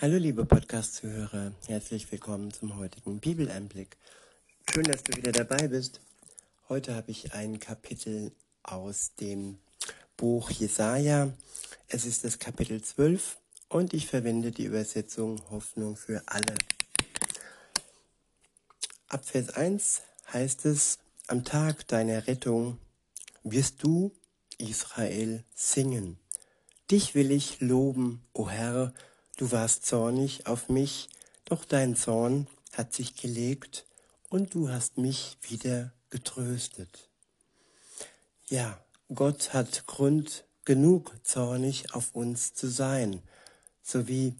Hallo liebe Podcast-Zuhörer, herzlich willkommen zum heutigen Bibeleinblick. Schön, dass du wieder dabei bist. Heute habe ich ein Kapitel aus dem Buch Jesaja. Es ist das Kapitel 12 und ich verwende die Übersetzung Hoffnung für alle. Ab Vers 1 heißt es, am Tag deiner Rettung wirst du, Israel, singen. Dich will ich loben, o Herr, du warst zornig auf mich, doch dein Zorn hat sich gelegt und du hast mich wieder getröstet. Ja, Gott hat Grund genug zornig auf uns zu sein, sowie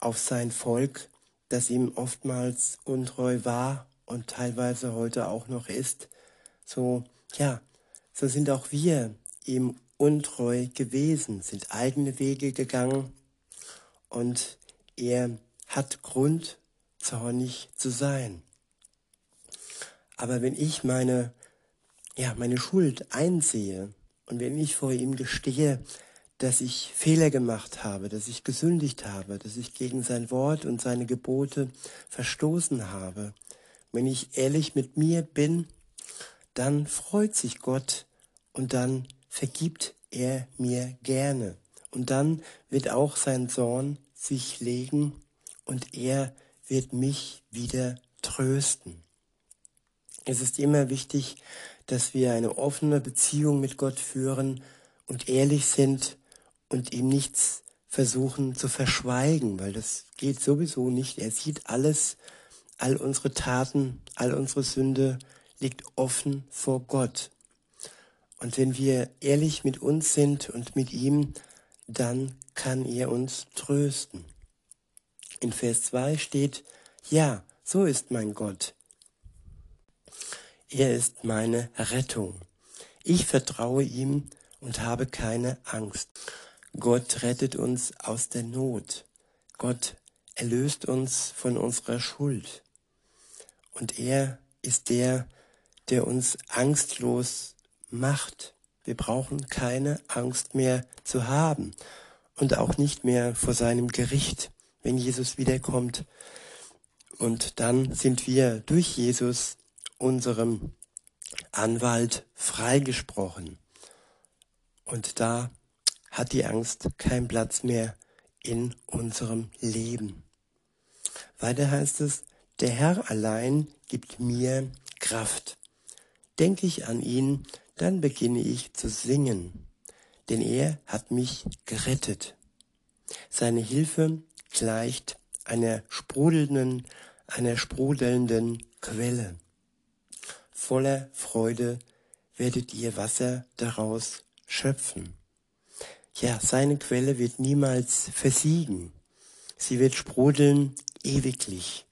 auf sein Volk, das ihm oftmals untreu war und teilweise heute auch noch ist. So, ja, so sind auch wir ihm untreu gewesen, sind eigene Wege gegangen und er hat Grund, zornig zu sein. Aber wenn ich meine, ja, meine Schuld einsehe und wenn ich vor ihm gestehe, dass ich Fehler gemacht habe, dass ich gesündigt habe, dass ich gegen sein Wort und seine Gebote verstoßen habe, wenn ich ehrlich mit mir bin, dann freut sich Gott und dann vergibt er mir gerne. Und dann wird auch sein Zorn sich legen und er wird mich wieder trösten. Es ist immer wichtig, dass wir eine offene Beziehung mit Gott führen und ehrlich sind und ihm nichts versuchen zu verschweigen, weil das geht sowieso nicht. Er sieht alles, all unsere Taten, all unsere Sünde liegt offen vor Gott. Und wenn wir ehrlich mit uns sind und mit ihm, dann kann er uns trösten. In Vers 2 steht, ja, so ist mein Gott. Er ist meine Rettung. Ich vertraue ihm und habe keine Angst. Gott rettet uns aus der Not. Gott erlöst uns von unserer Schuld. Und er ist der, der uns angstlos macht. Wir brauchen keine Angst mehr zu haben und auch nicht mehr vor seinem Gericht, wenn Jesus wiederkommt. Und dann sind wir durch Jesus, unserem Anwalt, freigesprochen. Und da hat die Angst keinen Platz mehr in unserem Leben. Weiter heißt es, der Herr allein gibt mir Kraft. Denke ich an ihn, dann beginne ich zu singen, denn er hat mich gerettet. Seine Hilfe gleicht einer sprudelnden, einer sprudelnden Quelle. Voller Freude werdet ihr Wasser daraus schöpfen. Ja, seine Quelle wird niemals versiegen. Sie wird sprudeln ewiglich.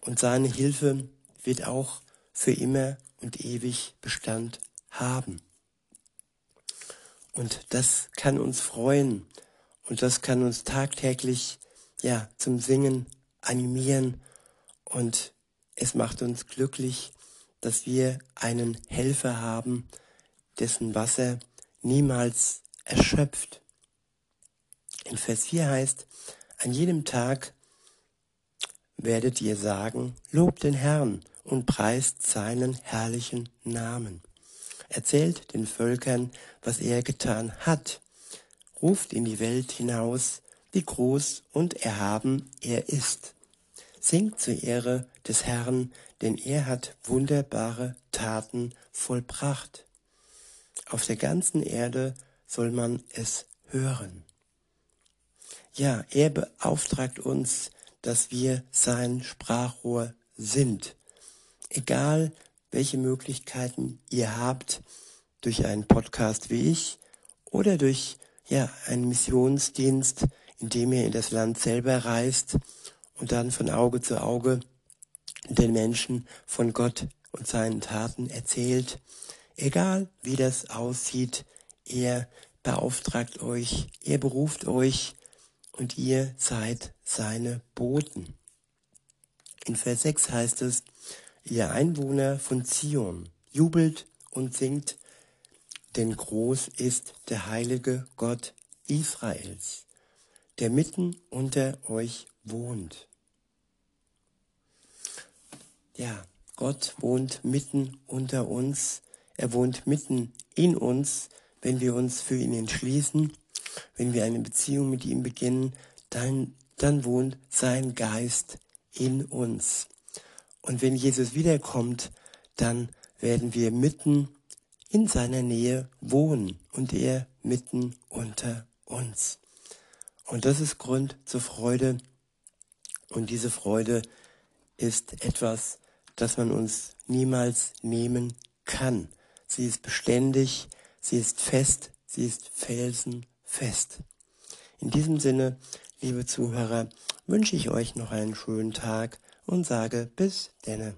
Und seine Hilfe wird auch für immer und ewig Bestand haben. Und das kann uns freuen und das kann uns tagtäglich ja zum Singen animieren und es macht uns glücklich, dass wir einen Helfer haben, dessen Wasser niemals erschöpft. In Vers 4 heißt, an jedem Tag werdet ihr sagen, lobt den Herrn und preist seinen herrlichen Namen erzählt den Völkern, was er getan hat, ruft in die Welt hinaus, wie groß und erhaben er ist. Singt zur Ehre des Herrn, denn er hat wunderbare Taten vollbracht. Auf der ganzen Erde soll man es hören. Ja, er beauftragt uns, dass wir sein Sprachrohr sind. Egal welche Möglichkeiten ihr habt durch einen Podcast wie ich oder durch ja, einen Missionsdienst, in dem ihr in das Land selber reist und dann von Auge zu Auge den Menschen von Gott und seinen Taten erzählt. Egal wie das aussieht, er beauftragt euch, er beruft euch und ihr seid seine Boten. In Vers 6 heißt es, ihr Einwohner von Zion, jubelt und singt, denn groß ist der heilige Gott Israels. der mitten unter euch wohnt. Ja, Gott wohnt mitten unter uns. Er wohnt mitten in uns, wenn wir uns für ihn entschließen, wenn wir eine Beziehung mit ihm beginnen, dann, dann wohnt sein Geist in uns. Und wenn Jesus wiederkommt, dann werden wir mitten in seiner Nähe wohnen und er mitten unter uns. Und das ist Grund zur Freude. Und diese Freude ist etwas, das man uns niemals nehmen kann. Sie ist beständig, sie ist fest, sie ist felsenfest. In diesem Sinne, liebe Zuhörer, wünsche ich euch noch einen schönen Tag und sage bis denne.